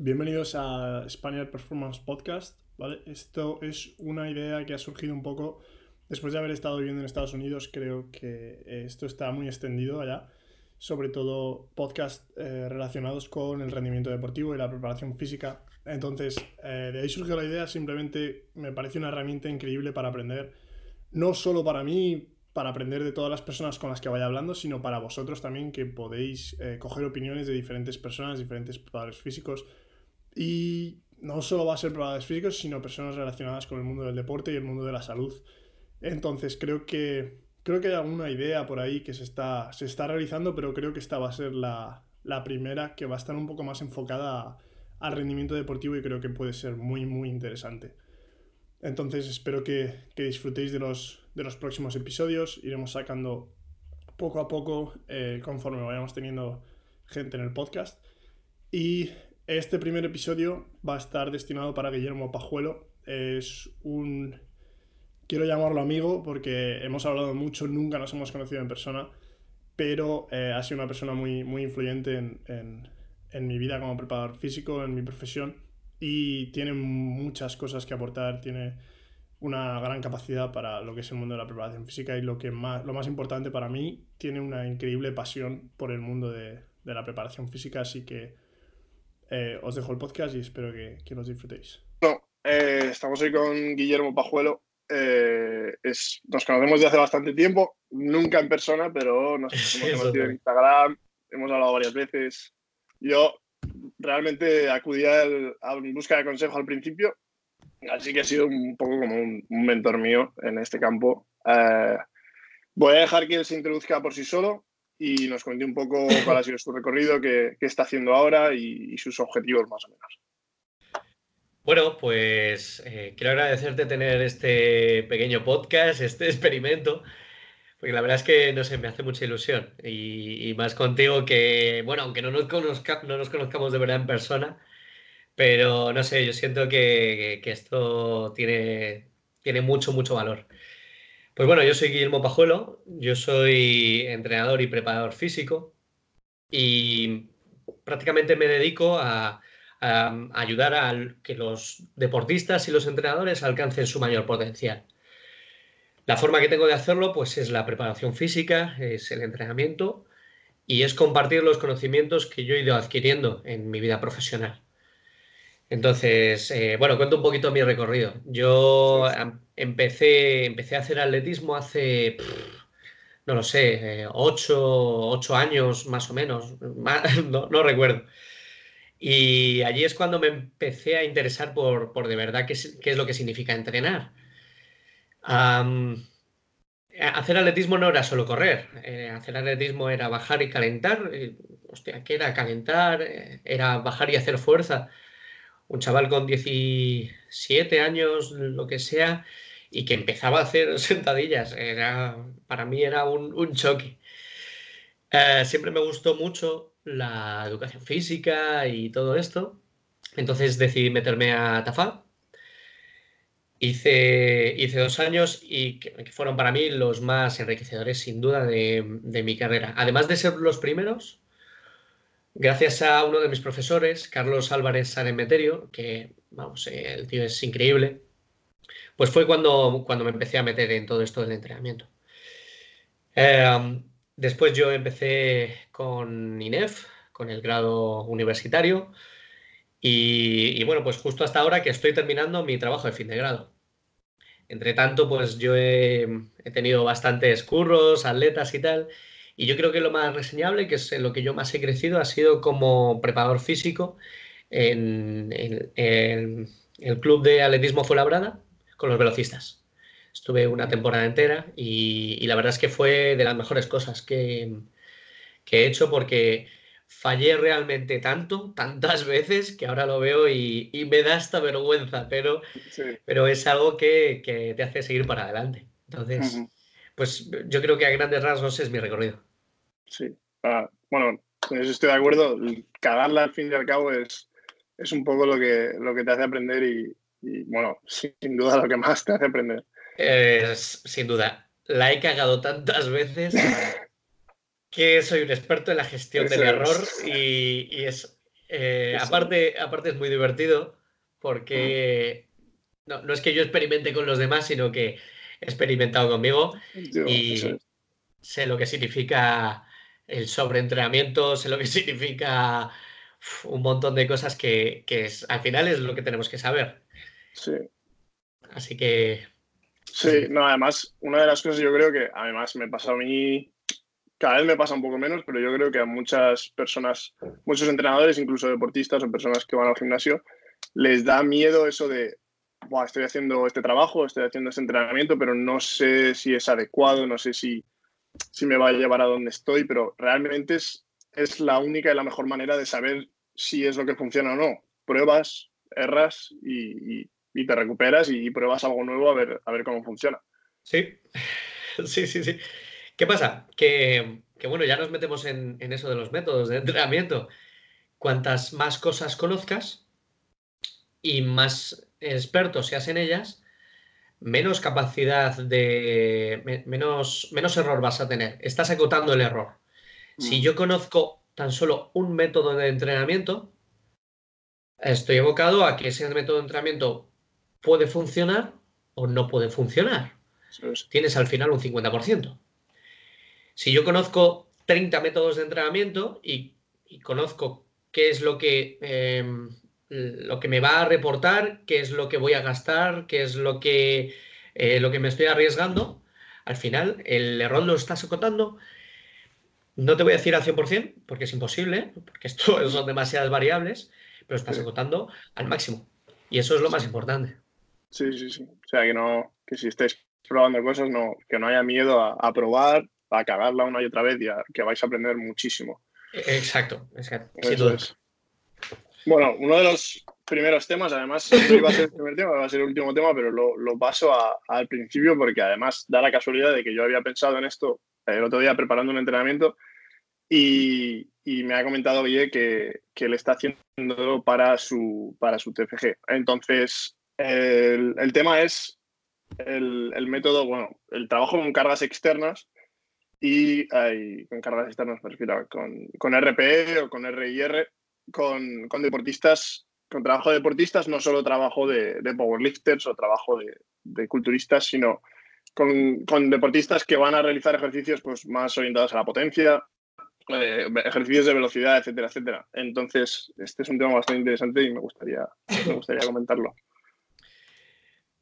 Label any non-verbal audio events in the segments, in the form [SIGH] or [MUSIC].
Bienvenidos a Spaniard Performance Podcast. ¿vale? Esto es una idea que ha surgido un poco después de haber estado viviendo en Estados Unidos. Creo que esto está muy extendido allá, sobre todo podcasts eh, relacionados con el rendimiento deportivo y la preparación física. Entonces, eh, de ahí surgió la idea. Simplemente me parece una herramienta increíble para aprender, no solo para mí, para aprender de todas las personas con las que vaya hablando, sino para vosotros también que podéis eh, coger opiniones de diferentes personas, diferentes preparadores físicos. Y no solo va a ser preparadores físicos, sino personas relacionadas con el mundo del deporte y el mundo de la salud. Entonces creo que, creo que hay alguna idea por ahí que se está, se está realizando, pero creo que esta va a ser la, la primera que va a estar un poco más enfocada al rendimiento deportivo y creo que puede ser muy, muy interesante. Entonces espero que, que disfrutéis de los, de los próximos episodios. Iremos sacando poco a poco eh, conforme vayamos teniendo gente en el podcast. Y este primer episodio va a estar destinado para Guillermo Pajuelo. Es un... Quiero llamarlo amigo porque hemos hablado mucho, nunca nos hemos conocido en persona, pero eh, ha sido una persona muy, muy influyente en, en, en mi vida como preparador físico, en mi profesión, y tiene muchas cosas que aportar, tiene una gran capacidad para lo que es el mundo de la preparación física y lo que más, lo más importante para mí, tiene una increíble pasión por el mundo de, de la preparación física, así que eh, os dejo el podcast y espero que, que los disfrutéis. No, eh, estamos hoy con Guillermo Pajuelo. Eh, es, nos conocemos desde hace bastante tiempo, nunca en persona, pero nos [LAUGHS] hemos conocido en Instagram, hemos hablado varias veces. Yo realmente acudí a, a busca de consejo al principio Así que ha sido un poco como un, un mentor mío en este campo. Eh, voy a dejar que él se introduzca por sí solo y nos cuente un poco cuál ha sido su recorrido, qué, está haciendo ahora y, sus objetivos más o menos. Bueno, pues eh, quiero agradecerte tener este pequeño podcast, este [LAUGHS] experimento, porque la verdad es que, no sé, me hace mucha ilusión. Y, y más contigo que, bueno, aunque no nos, conozca, no nos conozcamos de verdad en persona, pero no sé, yo siento que, que, esto tiene, tiene mucho, mucho valor. Pues bueno, yo soy Guillermo Pajuelo, yo soy entrenador y preparador físico y prácticamente me dedico a, ayudar a que los deportistas y los entrenadores alcancen su mayor potencial. La forma que tengo de hacerlo pues es la preparación física, es el entrenamiento y es compartir los conocimientos que yo he ido adquiriendo en mi vida profesional. Entonces, eh, bueno, cuento un poquito mi recorrido. Yo empecé, empecé a hacer atletismo hace, no lo sé, eh, ocho, años más o menos, [LAUGHS] no, no, recuerdo. Y allí es cuando me empecé a interesar por, por de verdad qué es, qué es, lo que significa entrenar. Um, hacer atletismo no era solo correr, eh, hacer atletismo era bajar y calentar. hostia, ¿qué era calentar? Era bajar y hacer fuerza un chaval con 17 años, lo que sea, y que empezaba a hacer [LAUGHS] sentadillas. Era, para mí era un, un choque. Eh, siempre me gustó mucho la educación física y todo esto. Entonces decidí meterme a TAFA. Hice, hice dos años y que, que, fueron para mí los más enriquecedores, sin duda, de, de mi carrera. Además de ser los primeros, gracias a uno de mis profesores, Carlos Álvarez Sanemeterio, que, vamos, el tío es increíble, pues fue cuando, cuando me empecé a meter en todo esto del entrenamiento. Eh, después yo empecé con INEF, con el grado universitario, y, bueno, pues justo hasta ahora que estoy terminando mi trabajo de fin de grado. Entre tanto, pues yo he tenido bastantes curros, atletas y tal, y yo creo que lo más reseñable, que es en lo que yo más he crecido, ha sido como preparador físico en, en, en el club de atletismo Fuenlabrada con los velocistas. Estuve una temporada entera y, y, la verdad es que fue de las mejores cosas que, que he hecho porque fallé realmente tanto, tantas veces, que ahora lo veo y, y me da esta vergüenza, pero, sí. pero es algo que, que, te hace seguir para adelante. Entonces, uh -huh. pues yo creo que a grandes rasgos es mi recorrido. Sí. Ah, bueno, con eso estoy de acuerdo. Cagarla al fin y al cabo es, es un poco lo que, lo que te hace aprender y, y, bueno, [LAUGHS] sin duda lo que más te hace aprender. Es, sin duda. La he cagado tantas veces [LAUGHS] que soy un experto en la gestión eso del error y, y, es, Eh, aparte, aparte es muy divertido porque no, no, es que yo experimente con los demás, sino que he experimentado conmigo y sé lo que significa el sobreentrenamiento, [LAUGHS] sé lo que significa un montón de cosas que, es, al final es lo que tenemos que saber. Sí. Así que... Sí, no, además, una de las cosas yo creo que además me pasa a mí, cada vez me pasa un poco menos, pero yo creo que a muchas personas, muchos entrenadores, incluso deportistas o personas que van al gimnasio, les da miedo eso de, estoy haciendo este trabajo, estoy haciendo este entrenamiento, pero no sé si es adecuado, no sé si, si me va a llevar a donde estoy, pero realmente es, es la única y la mejor manera de saber si es lo que funciona o no. Pruebas, erras y, te recuperas y pruebas algo nuevo a ver, a ver cómo funciona. Sí, [LAUGHS] sí, sí, sí. ¿Qué pasa? Que, bueno, ya nos metemos en, en, eso de los métodos de entrenamiento. Cuantas más cosas conozcas y más experto seas en ellas, menos capacidad de. menos, menos error vas a tener. Estás acotando el error. Si mm. yo conozco tan solo un método de entrenamiento, estoy evocado a que ese método de entrenamiento puede funcionar o no puede funcionar. Tienes al final un 50%. Si yo conozco 30 métodos de entrenamiento y, conozco qué es lo que em, lo que me va a reportar, qué es lo que voy a gastar, qué es lo que, eh, lo que me estoy arriesgando. Al final, el error lo estás acotando. No te voy a decir al 100%, porque es imposible, porque esto [LAUGHS] son demasiadas variables, pero estás acotando al máximo. Y eso es lo más importante. Sí, sí, sí. O sea, que, no, que si estáis probando cosas, no, que no haya miedo a, probar, a cagarla una y otra vez, y que vais a aprender muchísimo. Exacto, exacto. Bueno, uno de los primeros temas, además, [LAUGHS] no iba a ser el primer tema, va a ser el último tema, pero lo, paso al principio porque además da la casualidad de que yo había pensado en esto el otro día preparando un entrenamiento y, me ha comentado Guille que, que él está haciendo para su, para su TFG. Entonces, el, tema es el, método, bueno, el trabajo con cargas externas y con cargas externas, me refiero, con, con RPE o con RIR con, deportistas, con trabajo de deportistas, no solo trabajo de, powerlifters o trabajo de, culturistas, sino con, deportistas que van a realizar ejercicios pues, más orientados a la potencia, eh, ejercicios de velocidad, etcétera, etcétera. Entonces, este es un tema bastante interesante y me gustaría, me gustaría comentarlo.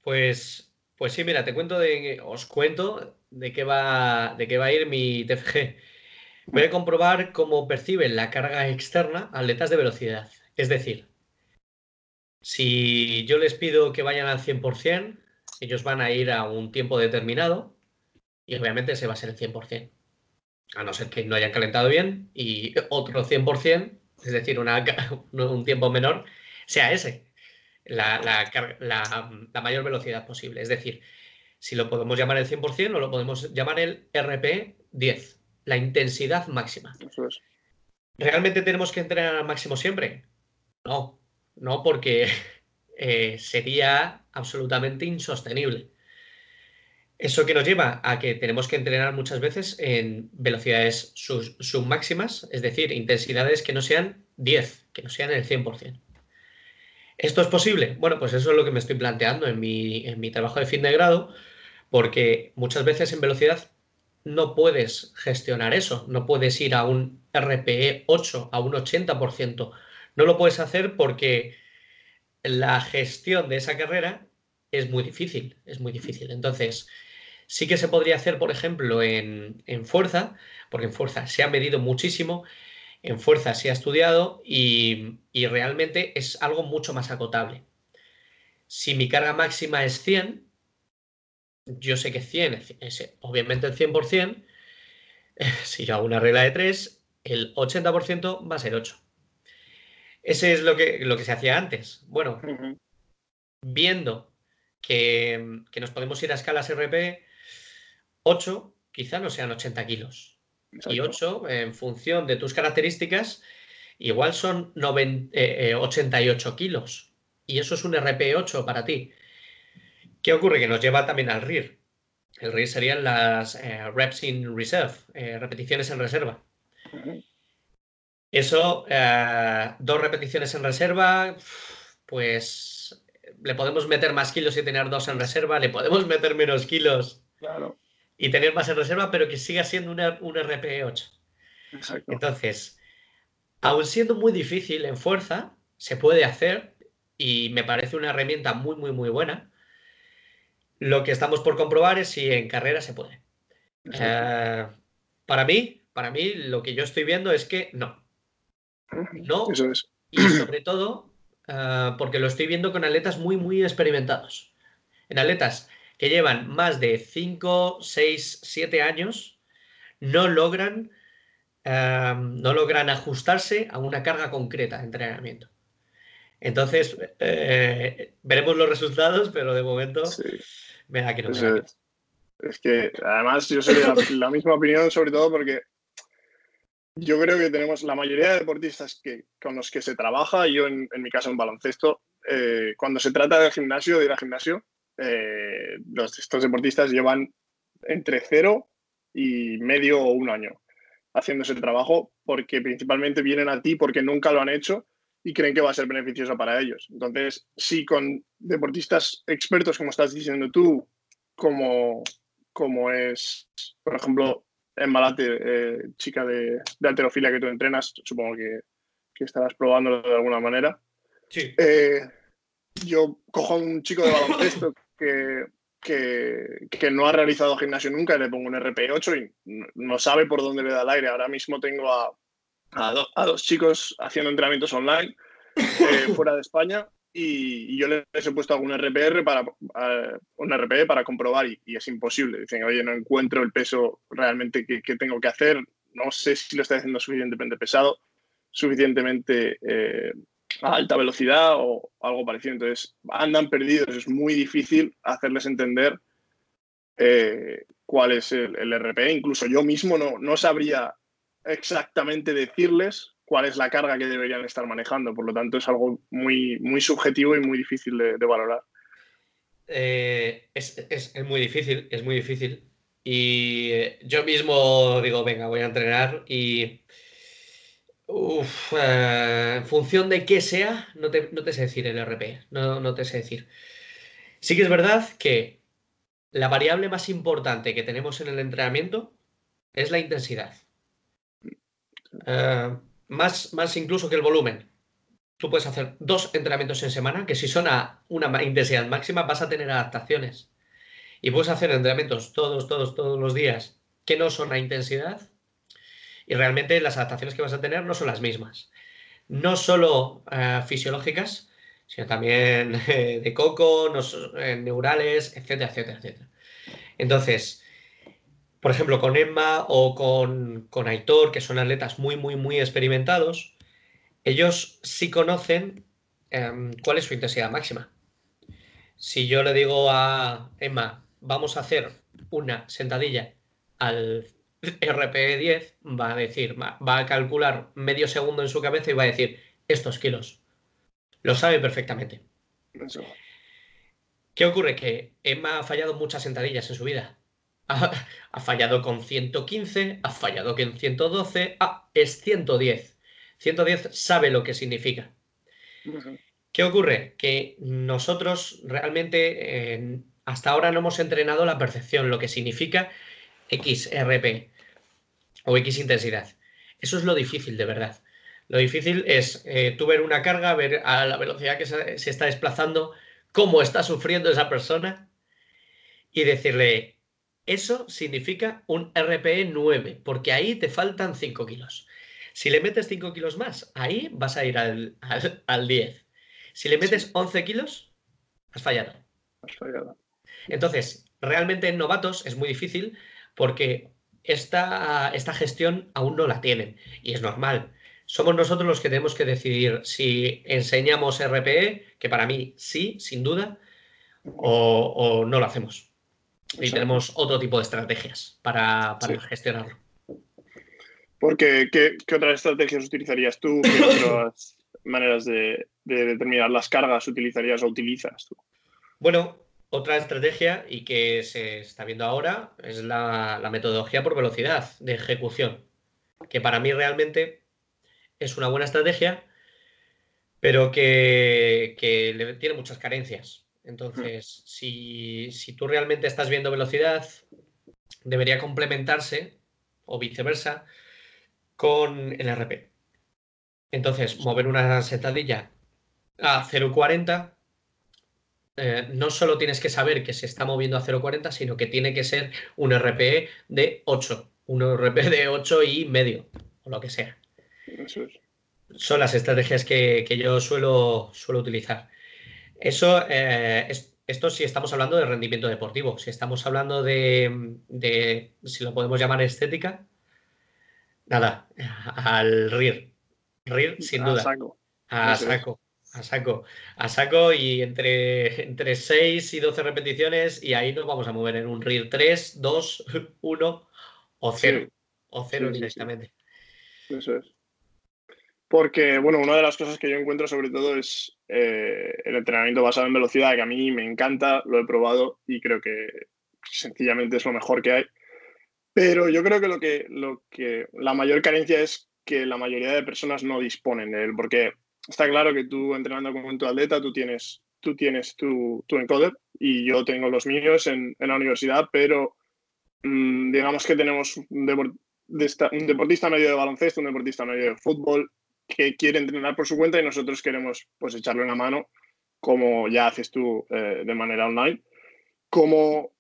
Pues, pues sí, mira, te cuento de, os cuento de qué va, de qué va a ir mi TFG. Voy a comprobar cómo perciben la carga externa atletas de velocidad. Es decir, si yo les pido que vayan al 100%, ellos van a ir a un tiempo determinado y obviamente ese va a ser el 100%. A no ser que no hayan calentado bien y otro 100%, es decir, [LAUGHS] un tiempo menor, sea ese, la, la, mayor velocidad posible. Es decir, si lo podemos llamar el 100% o lo podemos llamar el RP 10 la intensidad máxima. ¿Realmente tenemos que entrenar al máximo siempre? No, no, porque [LAUGHS] eh, sería absolutamente insostenible. Eso que nos lleva a que tenemos que entrenar muchas veces en velocidades submáximas, es decir, intensidades que no sean 10, que no sean el 100%. ¿Esto es posible? Bueno, pues eso es lo que me estoy planteando en mi, en mi trabajo de fin de grado, porque muchas veces en velocidad no puedes gestionar eso, no puedes ir a un RPE 8, a un 80%. No lo puedes hacer porque la gestión de esa carrera es muy difícil, es muy difícil. Entonces, sí que se podría hacer, por ejemplo, en, fuerza, porque en fuerza se ha medido muchísimo, en fuerza se ha estudiado y, y realmente es algo mucho más acotable. Si mi carga máxima es 100, yo sé que 100 es, obviamente el 100%, [LAUGHS] si yo hago una regla de 3, el 80% va a ser 8. Ese es lo que, lo que se hacía antes. Bueno, viendo que, nos podemos ir a escalas RP, 8 quizá no sean 80 kilos. Y 8, en función de tus características, igual son 88 eh, kilos. Y eso es un RP8 para ti. ¿Qué ocurre? Que nos lleva también al RIR. El RIR serían las eh, reps in reserve, eh, repeticiones en reserva. Eso, eh, dos repeticiones en reserva, pues le podemos meter más kilos y tener dos en reserva, le podemos [LAUGHS] meter menos kilos y tener más en reserva, pero que siga siendo una, un RPE8. Exacto. Entonces, aún siendo muy difícil en fuerza, se puede hacer y me parece una herramienta muy, muy, muy buena. Lo que estamos por comprobar es si en carrera se puede. Eh, para mí, para mí, lo que yo estoy viendo es que no. No. Eso es. Y sobre todo, eh, porque lo estoy viendo con atletas muy, muy experimentados. En atletas que llevan más de 5, 6, 7 años, no logran, eh, no logran ajustarse a una carga concreta de entrenamiento. Entonces, veremos los resultados, pero de momento Es que además yo soy de [LAUGHS] la, misma opinión, sobre todo porque yo creo que tenemos la mayoría de deportistas que, con los que se trabaja, yo en, mi caso en baloncesto, eh, cuando se trata del gimnasio, de ir al gimnasio, eh, los, estos deportistas llevan entre cero y medio o un año haciendo ese trabajo porque principalmente vienen a ti porque nunca lo han hecho y creen que va a ser beneficioso para ellos. Entonces, si con deportistas expertos, como estás diciendo tú, como, como es, por ejemplo, en Malate, eh, chica de, de, alterofilia que tú entrenas, supongo que, que estarás probándolo de alguna manera. Sí. Eh, yo cojo a un chico de baloncesto que, que, que, no ha realizado gimnasio nunca y le pongo un RP8 y no sabe por dónde le da el aire. Ahora mismo tengo a, a, dos chicos haciendo entrenamientos online eh, [LAUGHS] fuera de España y, yo les he puesto algún RPR para, un RPE para comprobar y, es imposible. Dicen, oye, no encuentro el peso realmente que, tengo que hacer, no sé si lo estoy haciendo suficientemente pesado, suficientemente eh, a alta velocidad o algo parecido. Entonces, andan perdidos, es muy difícil hacerles entender eh, cuál es el, el, RPE. Incluso yo mismo no, no sabría exactamente decirles cuál es la carga que deberían estar manejando. Por lo tanto, es algo muy, muy subjetivo y muy difícil de, valorar. Eh, es, muy difícil, es muy difícil. Y eh, yo mismo digo, venga, voy a entrenar y... Eh, en función de qué sea, no te, no te sé decir el RP, no, no te sé decir. Sí que es verdad que la variable más importante que tenemos en el entrenamiento es la intensidad. Uh, más, más incluso que el volumen. Tú puedes hacer dos entrenamientos en semana, que si son a una intensidad máxima vas a tener adaptaciones. Y puedes hacer entrenamientos todos, todos, todos los días que no son a intensidad. Y realmente las adaptaciones que vas a tener no son las mismas. No solo eh, fisiológicas, sino también eh, [LAUGHS] de coco, eh, neurales, etcétera, etcétera, etcétera. Entonces, por ejemplo, con Emma o con, Aitor, que son atletas muy, muy, muy experimentados, ellos sí conocen em, cuál es su intensidad máxima. Si yo le digo a Emma, vamos a hacer una sentadilla al RPE 10, va a decir, va, a calcular medio segundo en su cabeza y va a decir estos kilos. Lo sabe perfectamente. ¿Qué ocurre? Que Emma ha fallado muchas sentadillas en su vida [LAUGHS] ha, fallado con 115, ha fallado con 112, ah, es 110. 110 sabe lo que significa. ¿Qué ocurre? Que nosotros realmente hasta ahora no hemos entrenado la percepción, lo que significa XRP o X intensidad. Eso es lo difícil, de verdad. Lo difícil es eh, tú ver una carga, ver a la velocidad que se, se está desplazando, cómo está sufriendo esa persona y decirle, eso significa un RPE 9, porque ahí te faltan 5 kilos. Si le metes 5 kilos más, ahí vas a ir al, 10. Si le metes 11 kilos, has fallado. Has fallado. Entonces, realmente en novatos es muy difícil porque esta, esta gestión aún no la tienen y es normal. Somos nosotros los que tenemos que decidir si enseñamos RPE, que para mí sí, sin duda, o no lo hacemos. Y tenemos otro tipo de estrategias para, gestionarlo. Porque, ¿qué, otras estrategias utilizarías tú? ¿Qué [LAUGHS] otras maneras de, determinar las cargas utilizarías o utilizas tú? Bueno, otra estrategia y que se está viendo ahora es la, metodología por velocidad de ejecución, que para mí realmente es una buena estrategia, pero que, tiene muchas carencias. Entonces, si, si tú realmente estás viendo velocidad, debería complementarse, o viceversa, con el RP. Entonces, mover una sentadilla a 0,40, eh, no solo tienes que saber que se está moviendo a 0,40, sino que tiene que ser un RPE de 8, un RPE de 8 y medio, o lo que sea. Son las estrategias que, yo suelo, suelo, utilizar. Eso, eh, esto si estamos hablando de rendimiento deportivo, si estamos hablando de, de si lo podemos llamar estética, nada, al RIR. RIR, sin duda. A saco. A saco. A saco. A saco y entre, entre 6 y 12 repeticiones y ahí nos vamos a mover en un RIR 3, 2, 1 o 0. O 0 directamente. Eso es. Porque, bueno, una de las cosas que yo encuentro sobre todo es eh, el entrenamiento basado en velocidad, que a mí me encanta, lo he probado y creo que sencillamente es lo mejor que hay. Pero yo creo que lo que, lo que la mayor carencia es que la mayoría de personas no disponen de él, porque está claro que tú entrenando como tu atleta, tú tienes, tú tienes tu, tu encoder y yo tengo los míos en, en la universidad, pero mmm, digamos que tenemos un, un deportista medio de baloncesto, un deportista medio de fútbol que quiere entrenar por su cuenta y nosotros queremos pues echarle una mano como ya haces tú eh, de manera online. ¿Cómo,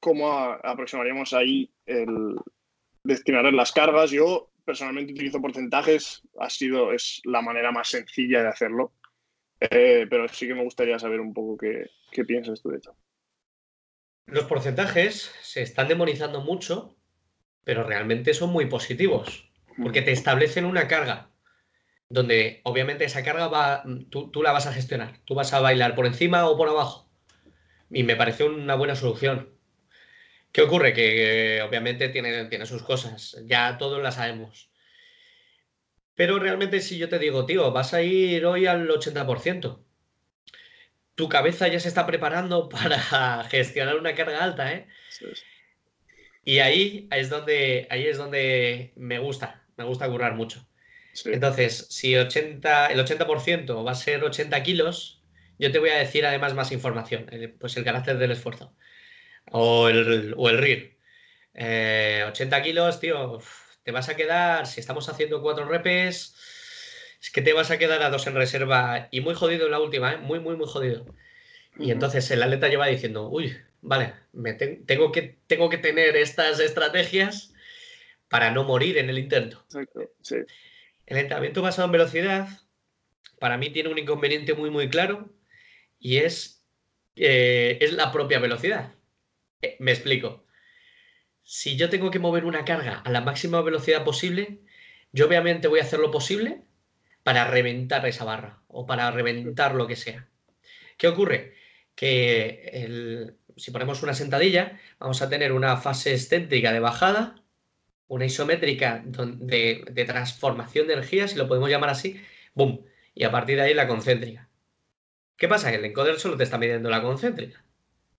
cómo aproximaríamos ahí el destinar las cargas. Yo personalmente utilizo porcentajes, ha sido, es la manera más sencilla de hacerlo, eh, pero sí que me gustaría saber un poco qué, qué piensas tú de eso. Los porcentajes se están demonizando mucho, pero realmente son muy positivos, porque te establecen una carga, donde obviamente esa carga va, tú, tú la vas a gestionar, tú vas a bailar por encima o por abajo. Y me parece una buena solución. ¿Qué ocurre? Que obviamente tiene, tiene sus cosas, ya todos las sabemos. Pero realmente si yo te digo, tío, vas a ir hoy al 80%, tu cabeza ya se está preparando [LAUGHS] para gestionar una carga alta, ¿eh? Y ahí es donde, ahí es donde me gusta, me gusta currar mucho. Entonces, si 80, el 80% va a ser 80 kilos, yo te voy a decir además más información, pues el carácter del esfuerzo o el, o el RIR. 80 eh, kilos, tío, te vas a quedar, si estamos haciendo cuatro repes, es que te vas a quedar a dos en reserva y muy jodido en la última, ¿eh? muy, muy, muy jodido. Y entonces el atleta lleva diciendo, uy, vale, me tengo, que, tengo que tener estas estrategias para no morir en el intento. El entrenamiento basado en velocidad, para mí tiene un inconveniente muy, muy claro y es, eh, es la propia velocidad. Eh, me explico. Si yo tengo que mover una carga a la máxima velocidad posible, yo obviamente voy a hacer lo posible para reventar esa barra o para reventar lo que sea. ¿Qué ocurre? Que si ponemos una sentadilla, vamos a tener una fase excéntrica de bajada, una isométrica de, de transformación de energía, si lo podemos llamar así, ¡boom! Y a partir de ahí la concéntrica. ¿Qué pasa? Que el encoder solo te está midiendo la concéntrica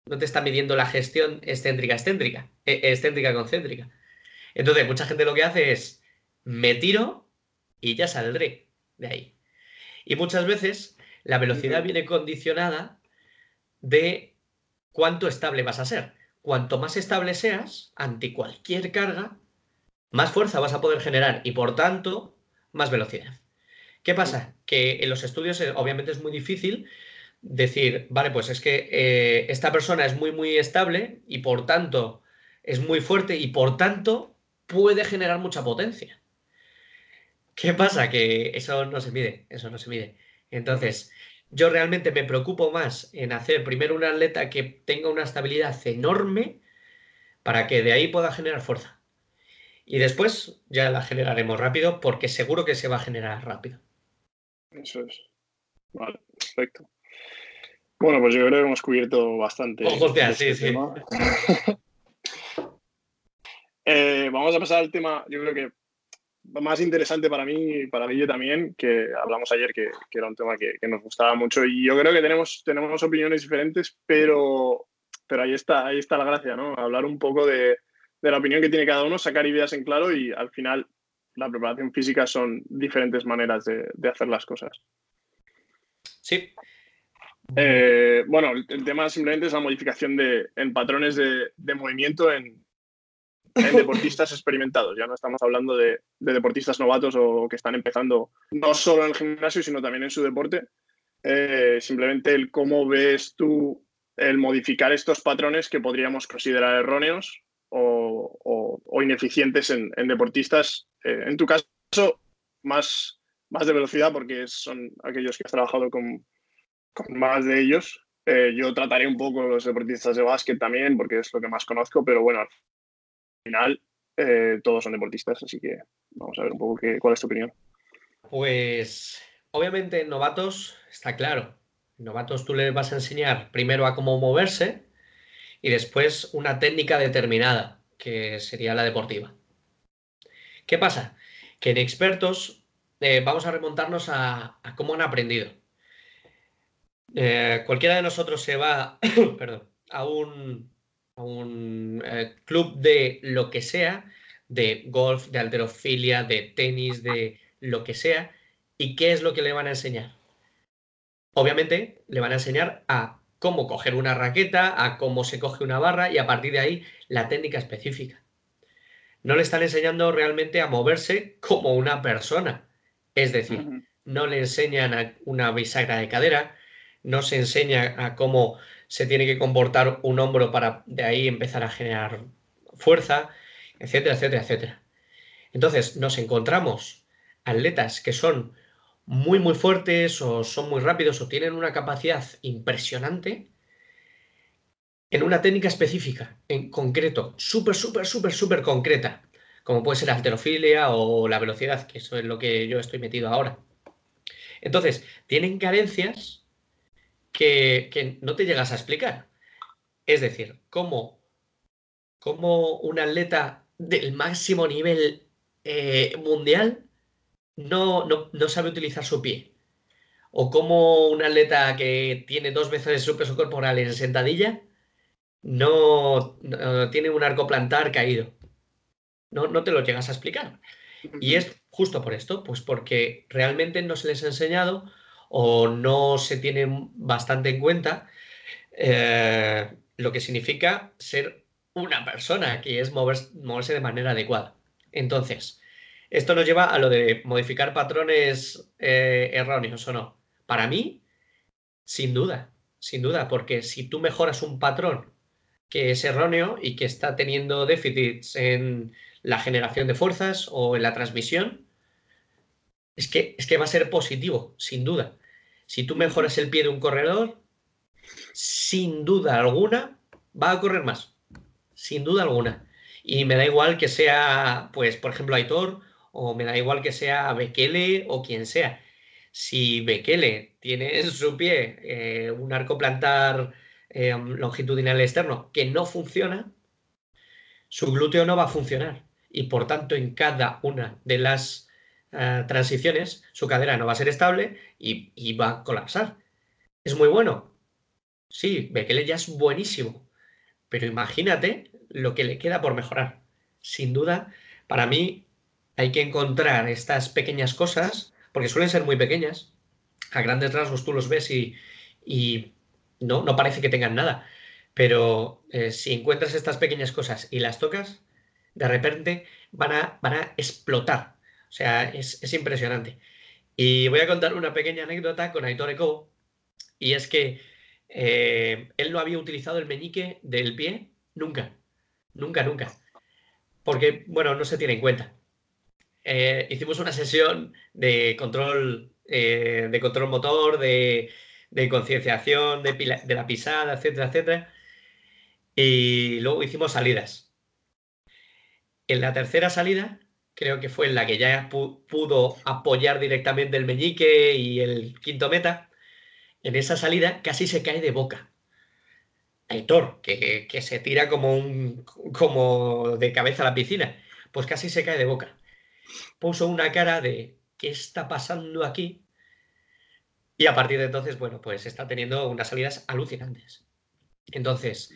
no te está midiendo la gestión excéntrica-excéntrica, e, excéntrica-concéntrica. Entonces, mucha gente lo que hace es, me tiro y ya saldré de ahí. Y muchas veces la velocidad viene condicionada de cuánto estable vas a ser. Cuanto más estable seas ante cualquier carga, más fuerza vas a poder generar y por tanto más velocidad. ¿Qué pasa? Que en los estudios eh, obviamente es muy difícil decir, vale, pues es que eh, esta persona es muy, muy estable y por tanto es muy fuerte y por tanto puede generar mucha potencia. ¿Qué pasa? Que eso no se mide, eso no se mide. Entonces, yo realmente me preocupo más en hacer primero un atleta que tenga una estabilidad enorme para que de ahí pueda generar fuerza. Y después ya la generaremos rápido porque seguro que se va a generar rápido. Eso es. Vale, perfecto. Bueno, pues yo creo que hemos cubierto bastante. Oh, sí, sí. [LAUGHS] Eh, vamos a pasar al tema, yo creo que más interesante para mí y para yo también, que hablamos ayer que, era un tema que, nos gustaba mucho y yo creo que tenemos, tenemos opiniones diferentes, pero, pero ahí, está, ahí está la gracia, ¿no? Hablar un poco de, de la opinión que tiene cada uno, sacar ideas en claro y al final la preparación física son diferentes maneras de, hacer las cosas. Sí. Eh, bueno, el, tema simplemente es la modificación de, en patrones de, movimiento en, [LAUGHS] deportistas experimentados. Ya no estamos hablando de, deportistas novatos o que están empezando no solo en el gimnasio, sino también en su deporte. Eh, simplemente el cómo ves tú el modificar estos patrones que podríamos considerar erróneos o, ineficientes en, deportistas. Eh, en tu caso, más, más de velocidad, porque son aquellos que has trabajado con, más de ellos. Eh, yo trataré un poco los deportistas de básquet también, porque es lo que más conozco, pero bueno, al final eh, todos son deportistas, así que vamos a ver un poco qué, cuál es tu opinión. Pues obviamente novatos está claro. Novatos tú les vas a enseñar primero a cómo moverse, y después una técnica determinada, que sería la deportiva. ¿Qué pasa? Que en expertos eh, vamos a remontarnos a, cómo han aprendido. Eh, cualquiera de nosotros se va [COUGHS] a un, eh, club de lo que sea, de golf, de alterofilia, de tenis, de lo que sea, ¿y qué es lo que le van a enseñar? Obviamente le van a enseñar a cómo coger una raqueta, a cómo se coge una barra y a partir de ahí la técnica específica. No le están enseñando realmente a moverse como una persona. Es decir, no le enseñan a una bisagra de cadera, no se enseña a cómo se tiene que comportar un hombro para de ahí empezar a generar fuerza, etcétera, etcétera, etcétera. Entonces nos encontramos atletas que son muy, muy fuertes o son muy rápidos o tienen una capacidad impresionante en una técnica específica, en concreto, súper, súper, súper, súper concreta, como puede ser la alterofilia o la velocidad, que eso es lo que yo estoy metido ahora. Entonces, tienen carencias que, no te llegas a explicar. Es decir, cómo, cómo un atleta del máximo nivel eh, mundial no, no, sabe utilizar su pie. O como un atleta que tiene dos veces su peso corporal en sentadilla no, tiene un arco plantar caído. No, no te lo llegas a explicar. Y es justo por esto, pues porque realmente no se les ha enseñado o no se tiene bastante en cuenta eh, lo que significa ser una persona, que es moverse de manera adecuada. Entonces, esto nos lleva a lo de modificar patrones eh, erróneos o no. Para mí, sin duda, sin duda, porque si tú mejoras un patrón que es erróneo y que está teniendo déficits en la generación de fuerzas o en la transmisión, es que, es que va a ser positivo, sin duda. Si tú mejoras el pie de un corredor, sin duda alguna, va a correr más. Sin duda alguna. Y me da igual que sea, pues, por ejemplo, Aitor o me da igual que sea Bekele o quien sea. Si Bekele tiene en su pie eh, un arco plantar eh, longitudinal externo que no funciona, su glúteo no va a funcionar y por tanto en cada una de las eh, transiciones su cadera no va a ser estable y, y, va a colapsar. Es muy bueno. Sí, Bekele ya es buenísimo, pero imagínate lo que le queda por mejorar. Sin duda, para mí hay que encontrar estas pequeñas cosas, porque suelen ser muy pequeñas. A grandes rasgos tú los ves y, no, parece que tengan nada. Pero eh, si encuentras estas pequeñas cosas y las tocas, de repente van a, van a explotar. O sea, es, impresionante. Y voy a contar una pequeña anécdota con Aitor Eco, y es que eh, él no había utilizado el meñique del pie nunca, nunca, nunca. Porque, bueno, no se tiene en cuenta. Eh, hicimos una sesión de control, eh, de control motor, de, concienciación de, la pisada, etcétera, etcétera. Y luego hicimos salidas. En la tercera salida, creo que fue en la que ya pudo apoyar directamente el meñique y el quinto meta, en esa salida casi se cae de boca. Aitor, que, que se tira como, un, como de cabeza a la piscina, pues casi se cae de boca puso una cara de ¿qué está pasando aquí? Y a partir de entonces, bueno, pues está teniendo unas salidas alucinantes. Entonces,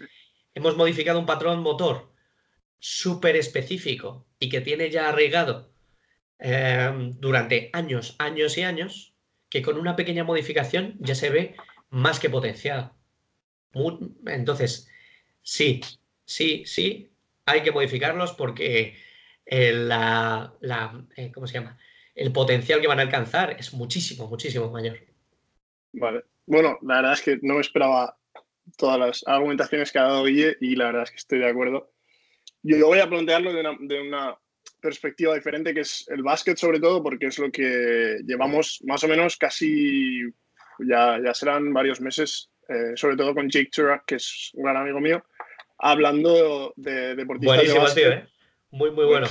hemos modificado un patrón motor súper específico y que tiene ya arraigado em, durante años, años y años, que con una pequeña modificación ya se ve más que potenciada. Entonces, sí, sí, sí, hay que modificarlos porque eh, la, eh, ¿cómo se llama? El potencial que van a alcanzar es muchísimo, muchísimo mayor. Vale. Bueno, la verdad es que no me esperaba todas las argumentaciones que ha dado Guille y la verdad es que estoy de acuerdo. Yo voy a plantearlo de una, de una perspectiva diferente, que es el básquet sobre todo, porque es lo que llevamos más o menos casi, ya, ya serán varios meses, eh, sobre todo con Jake Turak, que es un gran amigo mío, hablando de deportistas de básquet. Tío, ¿eh? Muy, muy bueno.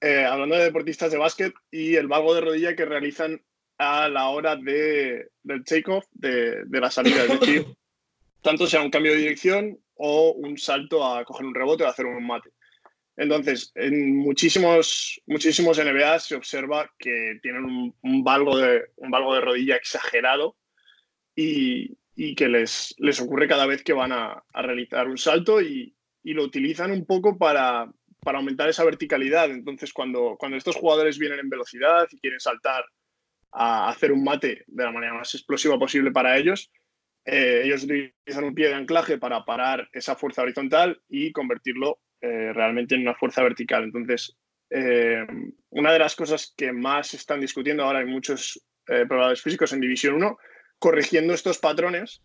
Eh, hablando de deportistas de básquet y el valgo de rodilla que realizan a la hora de, del takeoff, de, de la salida. Es decir, [LAUGHS] tanto sea un cambio de dirección o un salto a coger un rebote o hacer un mate. Entonces, en muchísimos, muchísimos NBA se observa que tienen un, un valgo, de, un valgo de rodilla exagerado y, y que les, les, ocurre cada vez que van a, a realizar un salto y, y, lo utilizan un poco para, para aumentar esa verticalidad. Entonces, cuando, cuando estos jugadores vienen en velocidad y quieren saltar a hacer un mate de la manera más explosiva posible para ellos, eh, ellos utilizan un pie de anclaje para parar esa fuerza horizontal y convertirlo eh, realmente en una fuerza vertical. Entonces, eh, una de las cosas que más están discutiendo ahora en muchos probadores físicos en División 1, corrigiendo estos patrones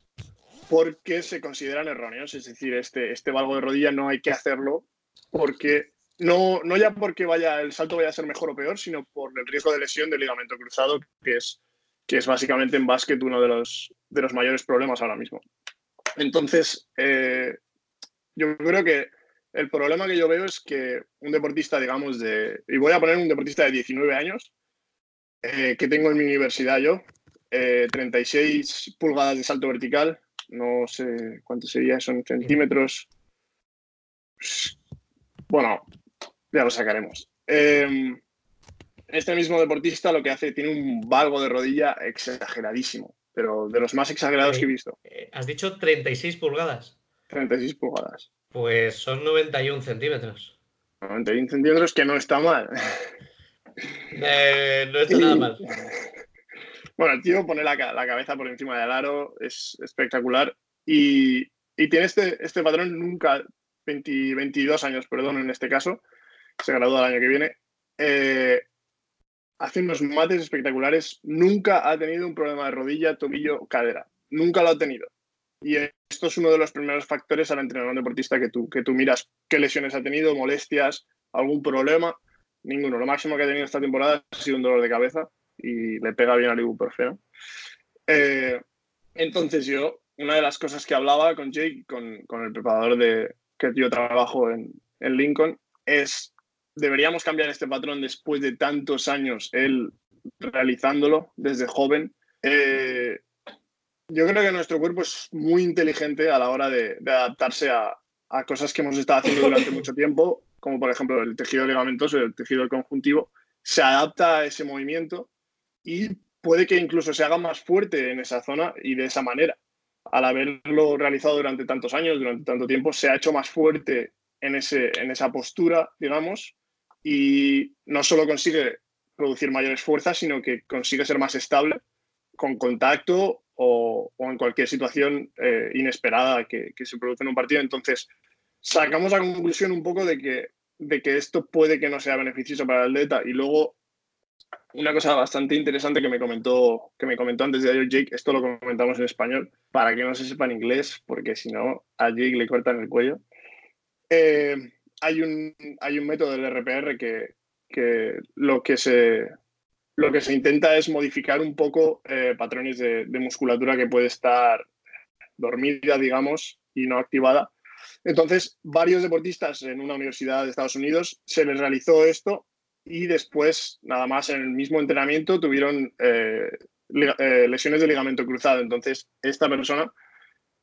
porque se consideran erróneos. Es decir, este, este valgo de rodilla no hay que hacerlo porque no, no ya porque vaya, el salto vaya a ser mejor o peor, sino por el riesgo de lesión del ligamento cruzado, que es, que es básicamente en básquet uno de los, de los mayores problemas ahora mismo. Entonces, eh, yo creo que el problema que yo veo es que un deportista, digamos, de. Y voy a poner un deportista de 19 años, eh, que tengo en mi universidad yo, eh, 36 pulgadas de salto vertical, no sé cuánto sería, son centímetros. Bueno, ya lo sacaremos. Eh, este mismo deportista lo que hace, tiene un valgo de rodilla exageradísimo, pero de los más exagerados que he visto. Eh, ¿Has dicho 36 pulgadas? 36 pulgadas. Pues son 91 centímetros. 91 centímetros que no está mal. Eh, no está nada mal. [LAUGHS] Bueno, el tío pone la, cabeza por encima del aro, es espectacular. Y, tiene este, este patrón nunca, 20, 22 años, perdón, en este caso, se gradúa el año que viene. Eh, hace unos mates espectaculares, nunca ha tenido un problema de rodilla, tobillo, cadera. Nunca lo ha tenido. Y esto es uno de los primeros factores al un deportista que tú, que tú miras qué lesiones ha tenido, molestias, algún problema. Ninguno. Lo máximo que ha tenido esta temporada ha sido un dolor de cabeza y le pega bien al ibuprofeno. Eh, entonces yo, una de las cosas que hablaba con Jake, con, con el preparador de que yo trabajo en, en Lincoln, es deberíamos cambiar este patrón después de tantos años él realizándolo desde joven. Eh, yo creo que nuestro cuerpo es muy inteligente a la hora de, de adaptarse a, a, cosas que hemos estado haciendo durante mucho tiempo, como por ejemplo el tejido ligamentoso, el tejido conjuntivo, se adapta a ese movimiento y puede que incluso se haga más fuerte en esa zona y de esa manera. Al haberlo realizado durante tantos años, durante tanto tiempo, se ha hecho más fuerte en, ese, en esa postura, digamos, y no solo consigue producir mayores fuerzas, sino que consigue ser más estable con contacto o, en cualquier situación eh, inesperada que, que, se produce en un partido. Entonces, sacamos la conclusión un poco de que, de que esto puede que no sea beneficioso para el atleta. Y luego, una cosa bastante interesante que me comentó, que me comentó antes de ayer Jake, esto lo comentamos en español, para que no se sepa en inglés, porque si no, a Jake le cortan el cuello. Eh, hay, un, hay un método del RPR que, que lo que se lo que se intenta es modificar un poco eh, patrones de, de, musculatura que puede estar dormida, digamos, y no activada. Entonces, varios deportistas en una universidad de Estados Unidos se les realizó esto y después, nada más en el mismo entrenamiento, tuvieron eh, eh, lesiones de ligamento cruzado. Entonces, esta persona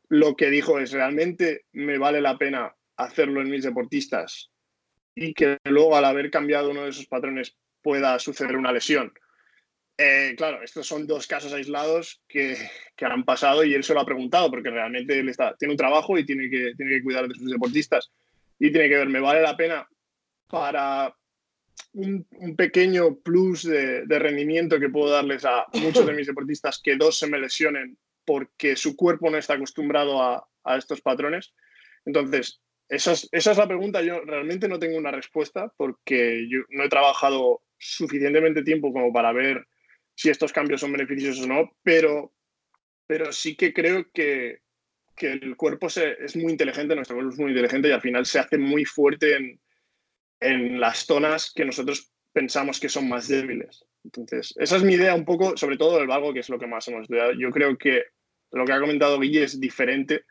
lo que dijo es, realmente me vale la pena hacerlo en mis deportistas y que luego al haber cambiado uno de esos patrones pueda suceder una lesión. Eh, claro, estos son dos casos aislados que, que, han pasado y él se lo ha preguntado porque realmente él está, tiene un trabajo y tiene que, tiene que cuidar de sus deportistas y tiene que ver, ¿me vale la pena para un, pequeño plus de, rendimiento que puedo darles a muchos de mis deportistas que dos se me lesionen porque su cuerpo no está acostumbrado a, estos patrones. Entonces, esa es, esa es, la pregunta. Yo realmente no tengo una respuesta porque yo no he trabajado suficientemente tiempo como para ver si estos cambios son beneficiosos o no, pero, pero sí que creo que, que el cuerpo es muy inteligente, nuestro cuerpo es muy inteligente y al final se hace muy fuerte en, en las zonas que nosotros pensamos que son más débiles. Entonces, esa es mi idea un poco, sobre todo del valgo, que es lo que más hemos estudiado. Yo creo que lo que ha comentado Guille es diferente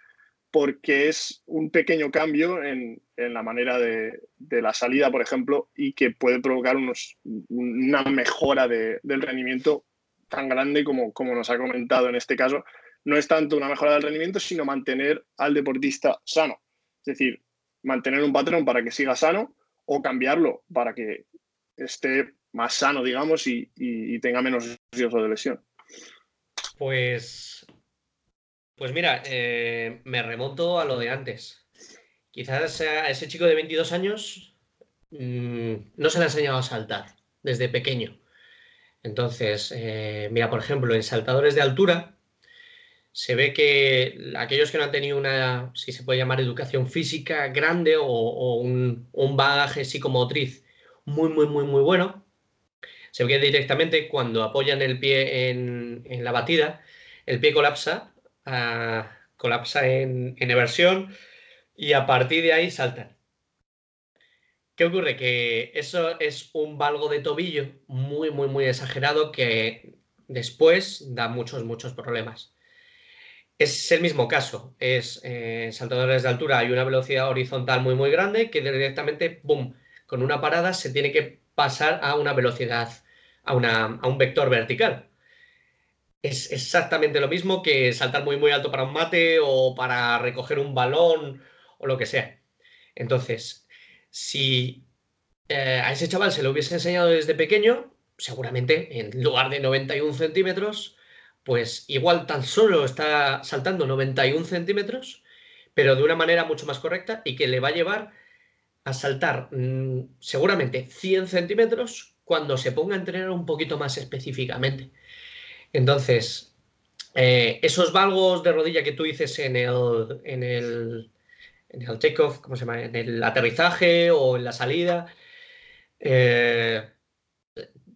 porque es un pequeño cambio en, en la manera de, de, la salida, por ejemplo, y que puede provocar unos, una mejora de, del rendimiento tan grande como, como nos ha comentado en este caso. No es tanto una mejora del rendimiento, sino mantener al deportista sano. Es decir, mantener un patrón para que siga sano o cambiarlo para que esté más sano, digamos, y, tenga menos riesgo de lesión. Pues, pues mira, eh, me remonto a lo de antes. Quizás a ese chico de 22 años mm, no se le ha enseñado a saltar desde pequeño. Entonces, eh, mira, por ejemplo, en saltadores de altura, se ve que aquellos que no han tenido una, si se puede llamar, educación física grande o, un, bagaje psicomotriz muy, muy, muy, muy bueno, se ve que directamente cuando apoyan el pie en, la batida, el pie colapsa, ah, colapsa en, en eversión y a partir de ahí saltan. ¿Qué ocurre? Que eso es un valgo de tobillo muy, muy, muy exagerado que después da muchos, muchos problemas. Es el mismo caso, es eh, saltadores de altura, hay una velocidad horizontal muy muy grande que directamente, boom, con una parada se tiene que pasar a una velocidad, a, a un vector vertical. Es exactamente lo mismo que saltar muy muy alto para un mate o para recoger un balón o lo que sea. Entonces, si eh, a ese chaval se lo hubiese enseñado desde pequeño, seguramente en lugar de 91 centímetros, pues igual tan solo está saltando 91 centímetros, pero de una manera mucho más correcta y que le va a llevar a saltar mm, seguramente 100 centímetros cuando se ponga a entrenar un poquito más específicamente. Entonces, eh, esos valgos de rodilla que tú dices en el, en el, en el takeoff, ¿cómo se llama? En el aterrizaje o en la salida, eh,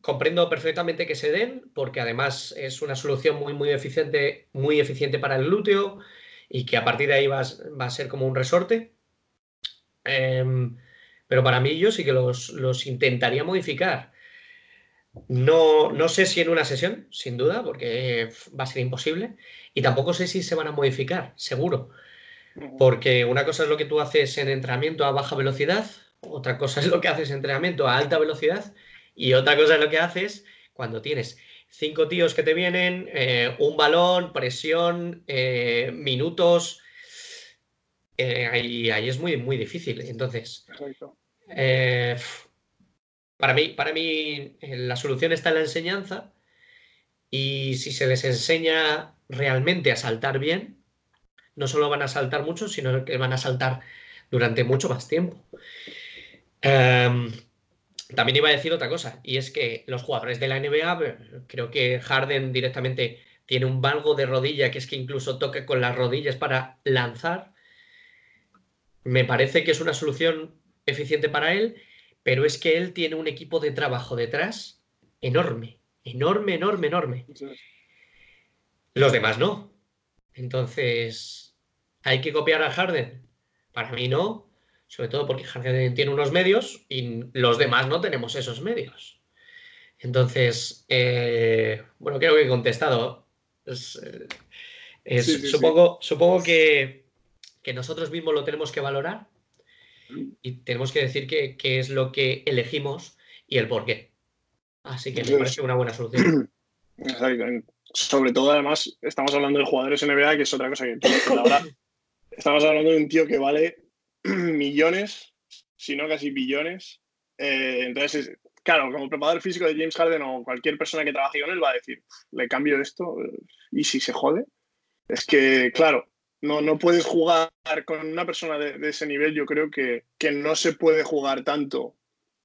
comprendo perfectamente que se den, porque además es una solución muy, muy eficiente, muy eficiente para el glúteo y que a partir de ahí va, a ser como un resorte. Em, pero para mí yo sí que los, intentaría modificar. No, no, sé si en una sesión, sin duda, porque va a ser imposible. Y tampoco sé si se van a modificar, seguro. Porque una cosa es lo que tú haces en entrenamiento a baja velocidad, otra cosa es lo que haces en entrenamiento a alta velocidad y otra cosa es lo que haces cuando tienes cinco tíos que te vienen, eh, un balón, presión, eh, minutos. Eh, ahí, ahí, es muy, muy difícil. Entonces, para mí, para mí la solución está en la enseñanza y si se les enseña realmente a saltar bien, no solo van a saltar mucho, sino que van a saltar durante mucho más tiempo. Em, también iba a decir otra cosa, y es que los jugadores de la NBA, creo que Harden directamente tiene un valgo de rodilla, que es que incluso toque con las rodillas para lanzar. Me parece que es una solución eficiente para él, pero es que él tiene un equipo de trabajo detrás enorme, enorme, enorme, enorme. Los demás no. Entonces, ¿hay que copiar a Harden? Para mí no, sobre todo porque Harden tiene unos medios y los demás no tenemos esos medios. Entonces, eh, bueno, creo que he contestado. Eh, supongo, supongo que, nosotros mismos lo tenemos que valorar y tenemos que decir qué es lo que elegimos y el por qué. Así que me parece una buena solución. [CLEARS THROAT] Sobre todo, además, estamos hablando de jugadores NBA, que es otra cosa que ahora [LAUGHS] estamos hablando de un tío que vale [CLEARS THROAT] millones, si no casi billones. Eh, entonces, claro, como preparador físico de James Harden o cualquier persona que trabaje con él va a decir, le cambio esto y si se jode. Es que, claro, no, no puedes jugar con una persona de, ese nivel. Yo creo que, que, no se puede jugar tanto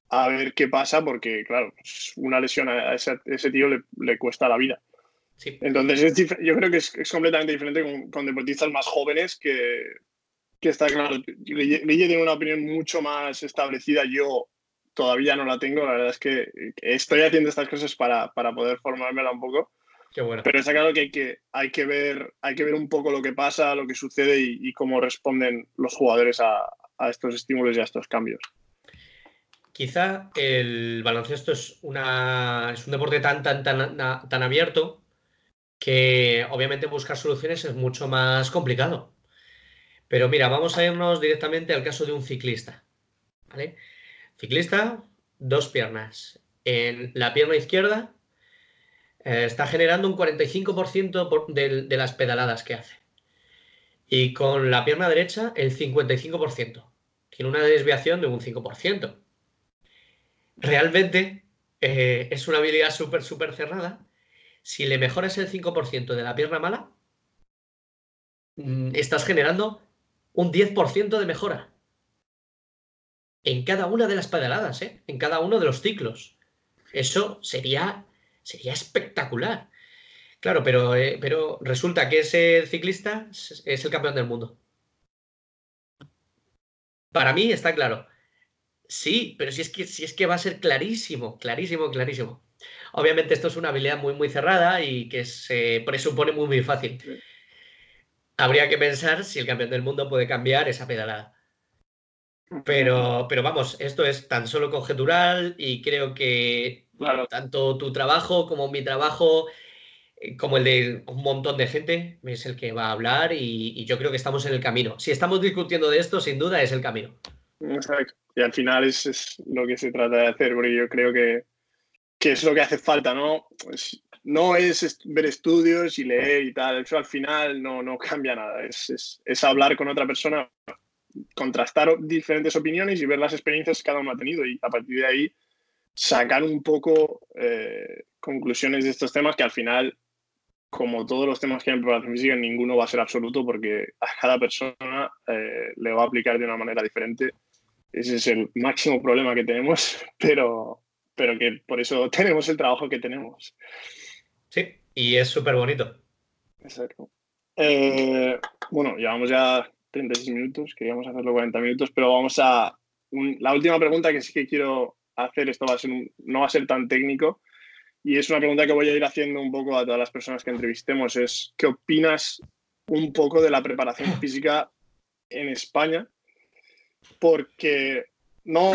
a ver qué pasa, porque, claro, una lesión a ese, tío le, cuesta la vida. Entonces, yo creo que es, completamente diferente con, deportistas más jóvenes que, que está claro. Guille tiene una opinión mucho más establecida. Yo todavía no la tengo. La verdad es que estoy haciendo estas cosas para, para poder formármela un poco. Qué bueno. Pero está claro que hay, que hay que ver hay que ver un poco lo que pasa, lo que sucede y, cómo responden los jugadores a, a, estos estímulos y a estos cambios. Quizá el baloncesto es, una, es un deporte tan, tan, tan, tan abierto que obviamente buscar soluciones es mucho más complicado. Pero mira, vamos a irnos directamente al caso de un ciclista. Ciclista, dos piernas. En la pierna izquierda eh, está generando un 45% de, de las pedaladas que hace. Y con la pierna derecha, el 55%. Tiene una desviación de un 5% realmente eh, es una habilidad súper, súper cerrada. Si le mejoras el 5% de la pierna mala, mm, estás generando un 10% de mejora. En cada una de las pedaladas, ¿eh? en cada uno de los ciclos. Eso sería, sería espectacular. Claro, pero, eh, pero resulta que ese ciclista es el campeón del mundo. Para mí está claro. Sí, pero si es que, si es que va a ser clarísimo, clarísimo, clarísimo. Obviamente esto es una habilidad muy, muy cerrada y que se presupone muy, muy fácil. Habría que pensar si el campeón del mundo puede cambiar esa pedalada. Pero, pero vamos, esto es tan solo conjetural y creo que tanto tu trabajo como mi trabajo, eh, como el de un montón de gente, es el que va a hablar y, y yo creo que estamos en el camino. Si estamos discutiendo de esto, sin duda es el camino. Exacto. Y al final es, es, lo que se trata de hacer, porque yo creo que, que es lo que hace falta, ¿no? No es ver estudios y leer y tal, eso al final no, no cambia nada, es, es, es, hablar con otra persona, contrastar diferentes opiniones y ver las experiencias que cada uno ha tenido y a partir de ahí sacar un poco eh, conclusiones de estos temas que al final, como todos los temas que hay en preparación física, ninguno va a ser absoluto porque a cada persona eh, le va a aplicar de una manera diferente ese es el máximo problema que tenemos, [LAUGHS] pero, pero que por eso tenemos el trabajo que tenemos. Sí, y es súper bonito. Exacto. Eh, bueno, llevamos ya 36 minutos, queríamos hacerlo 40 minutos, pero vamos a... la última pregunta que sí que quiero hacer, esto va a ser no va a ser tan técnico, y es una pregunta que voy a ir haciendo un poco a todas las personas que entrevistemos, es ¿qué opinas un poco de la preparación [LAUGHS] física en España porque no,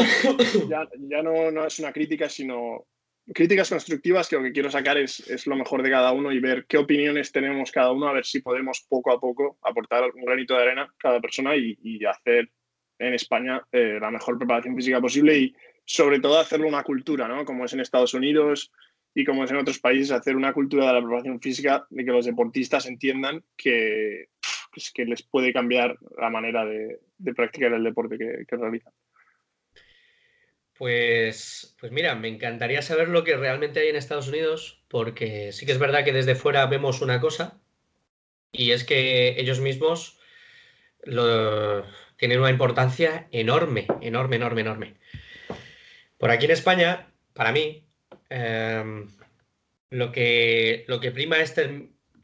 ya, ya no, no, es una crítica, sino críticas constructivas que lo que quiero sacar es, es, lo mejor de cada uno y ver qué opiniones tenemos cada uno, a ver si podemos poco a poco aportar un granito de arena cada persona y, y hacer en España eh, la mejor preparación física posible y sobre todo hacerlo una cultura, ¿no? Como es en Estados Unidos y como es en otros países, hacer una cultura de la preparación física de que los deportistas entiendan que, pues, que les puede cambiar la manera de, de practicar el deporte que, que, realizan. Pues, pues mira, me encantaría saber lo que realmente hay en Estados Unidos, porque sí que es verdad que desde fuera vemos una cosa, y es que ellos mismos lo, tienen una importancia enorme, enorme, enorme, enorme. Por aquí en España, para mí, em, lo, que, lo que prima es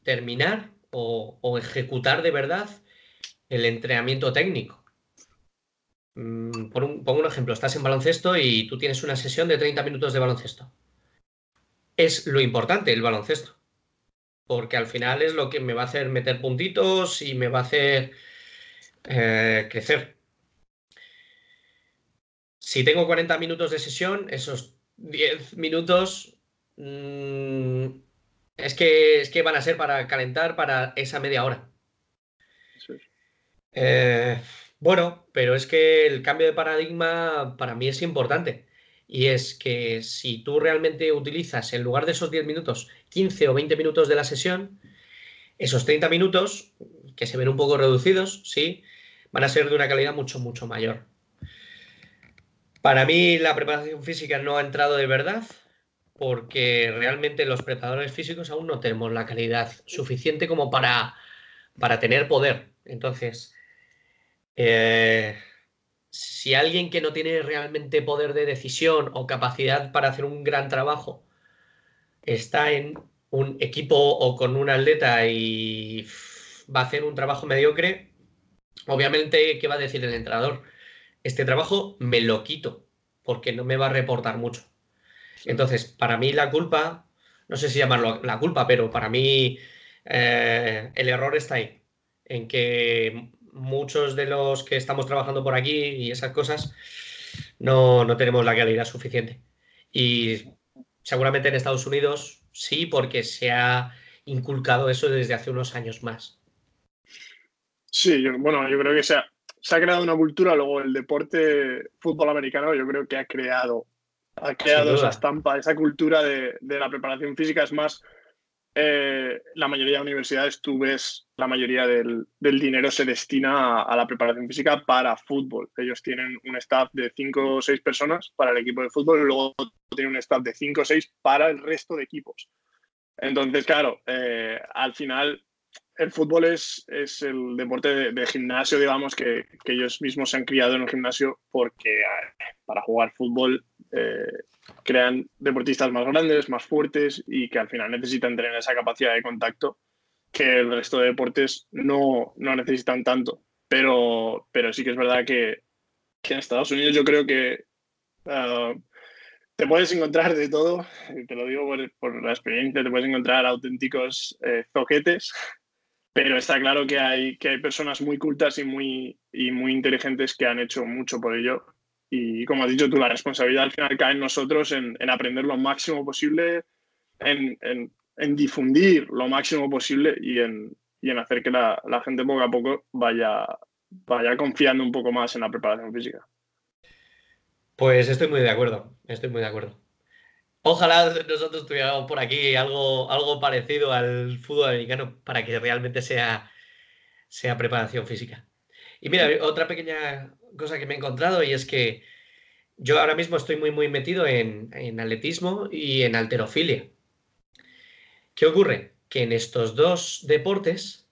terminar o, o ejecutar de verdad el entrenamiento técnico. Mm, por un, pongo un ejemplo, estás en baloncesto y tú tienes una sesión de 30 minutos de baloncesto. Es lo importante el baloncesto, porque al final es lo que me va a hacer meter puntitos y me va a hacer eh, crecer. Si tengo 40 minutos de sesión, esos 10 minutos mm, es, que, es que van a ser para calentar para esa media hora. Eh, bueno, pero es que el cambio de paradigma para mí es importante. Y es que si tú realmente utilizas, en lugar de esos 10 minutos, 15 o 20 minutos de la sesión, esos 30 minutos, que se ven un poco reducidos, sí, van a ser de una calidad mucho, mucho mayor. Para mí la preparación física no ha entrado de verdad, porque realmente los preparadores físicos aún no tenemos la calidad suficiente como para, para tener poder. Entonces, eh, si alguien que no tiene realmente poder de decisión o capacidad para hacer un gran trabajo está en un equipo o con un atleta y va a hacer un trabajo mediocre, obviamente, ¿qué va a decir el entrenador? Este trabajo me lo quito porque no me va a reportar mucho. Entonces, para mí la culpa, no sé si llamarlo la culpa, pero para mí eh, el error está ahí, en que muchos de los que estamos trabajando por aquí y esas cosas no, no tenemos la calidad suficiente. Y seguramente en Estados Unidos sí, porque se ha inculcado eso desde hace unos años más. Sí, bueno, yo creo que se ha, se ha creado una cultura, luego el deporte fútbol americano yo creo que ha creado, ha creado esa estampa, esa cultura de, de, la preparación física. Es más, eh, la mayoría de universidades tú ves, la mayoría del, dinero se destina a, la preparación física para fútbol. Ellos tienen un staff de 5 o 6 personas para el equipo de fútbol y luego tienen un staff de 5 o 6 para el resto de equipos. Entonces, claro, eh, al final el fútbol es, el deporte de, gimnasio, digamos, que, que, ellos mismos se han criado en el gimnasio porque para jugar fútbol eh, crean deportistas más grandes, más fuertes y que al final necesitan tener esa capacidad de contacto que el resto de deportes no, no necesitan tanto. Pero, pero sí que es verdad que, que en Estados Unidos yo creo que uh, te puedes encontrar de todo, te lo digo por, la experiencia, te puedes encontrar auténticos eh, zoquetes pero está claro que hay, que hay personas muy cultas y muy, y muy inteligentes que han hecho mucho por ello. Y como has dicho tú, la responsabilidad al final cae en nosotros en, en aprender lo máximo posible, en, en, en, difundir lo máximo posible y en, y en hacer que la, la, gente poco a poco vaya, vaya confiando un poco más en la preparación física. Pues estoy muy de acuerdo, estoy muy de acuerdo. Ojalá nosotros tuviéramos por aquí algo, algo parecido al fútbol americano para que realmente sea, sea preparación física. Y mira, otra pequeña cosa que me he encontrado y es que yo ahora mismo estoy muy, muy metido en, en atletismo y en alterofilia. ¿Qué ocurre? Que en estos dos deportes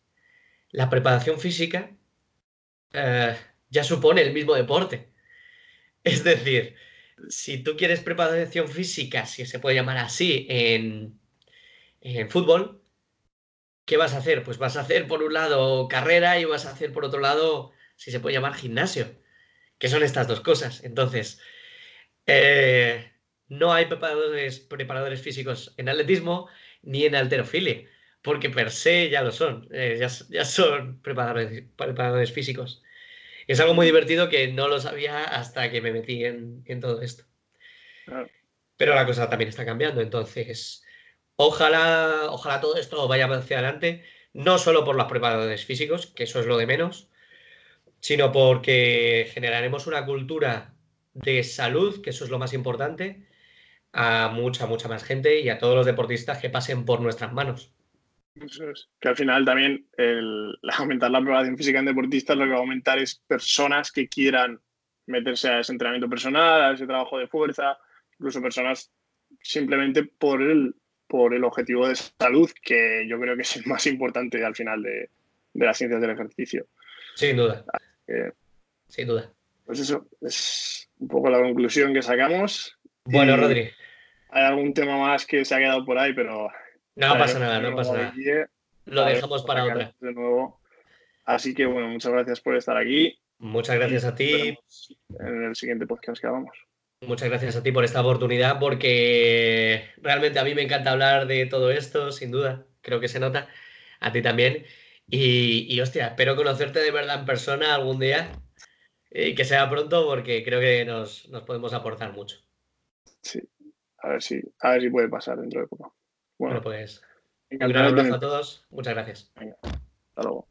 la preparación física eh, ya supone el mismo deporte. Es decir, si tú quieres preparación física, si se puede llamar así, en, en fútbol, ¿qué vas a hacer? Pues vas a hacer por un lado carrera y vas a hacer por otro lado, si se puede llamar gimnasio, que son estas dos cosas. Entonces, eh, no hay preparadores, preparadores físicos en atletismo ni en alterofilia, porque per se ya lo son, eh, ya, ya, son preparadores, preparadores físicos. Es algo muy divertido que no lo sabía hasta que me metí en, en todo esto. Claro. Pero la cosa también está cambiando, entonces ojalá, ojalá todo esto vaya hacia adelante, no solo por los preparadores físicos, que eso es lo de menos, sino porque generaremos una cultura de salud, que eso es lo más importante, a mucha, mucha más gente y a todos los deportistas que pasen por nuestras manos. Eso es. Que al final también el, [LAUGHS] aumentar la preparación física en deportistas lo que va a aumentar es personas que quieran meterse a ese entrenamiento personal, a ese trabajo de fuerza, incluso personas simplemente por el, por el objetivo de salud, que yo creo que es el más importante al final de, de las ciencias del ejercicio. Sin duda. Que, Sin duda. Pues eso, es un poco la conclusión que sacamos. Bueno, Rodri. Hay algún tema más que se ha quedado por ahí, pero no pasa nada, no pasa nada. Lo dejamos para otra. De nuevo. Así que bueno, muchas gracias por estar aquí. Muchas gracias a ti. En el siguiente podcast que hagamos. Muchas gracias a ti por esta oportunidad porque realmente a mí me encanta hablar de todo esto, sin duda. Creo que se nota. A ti también. Y, y hostia, espero conocerte de verdad en persona algún día y que sea pronto porque creo que nos, nos podemos aportar mucho. Sí, a ver si, a ver si puede pasar dentro de poco. Bueno, bueno pues un gran abrazo a todos. Muchas gracias. Venga, hasta luego.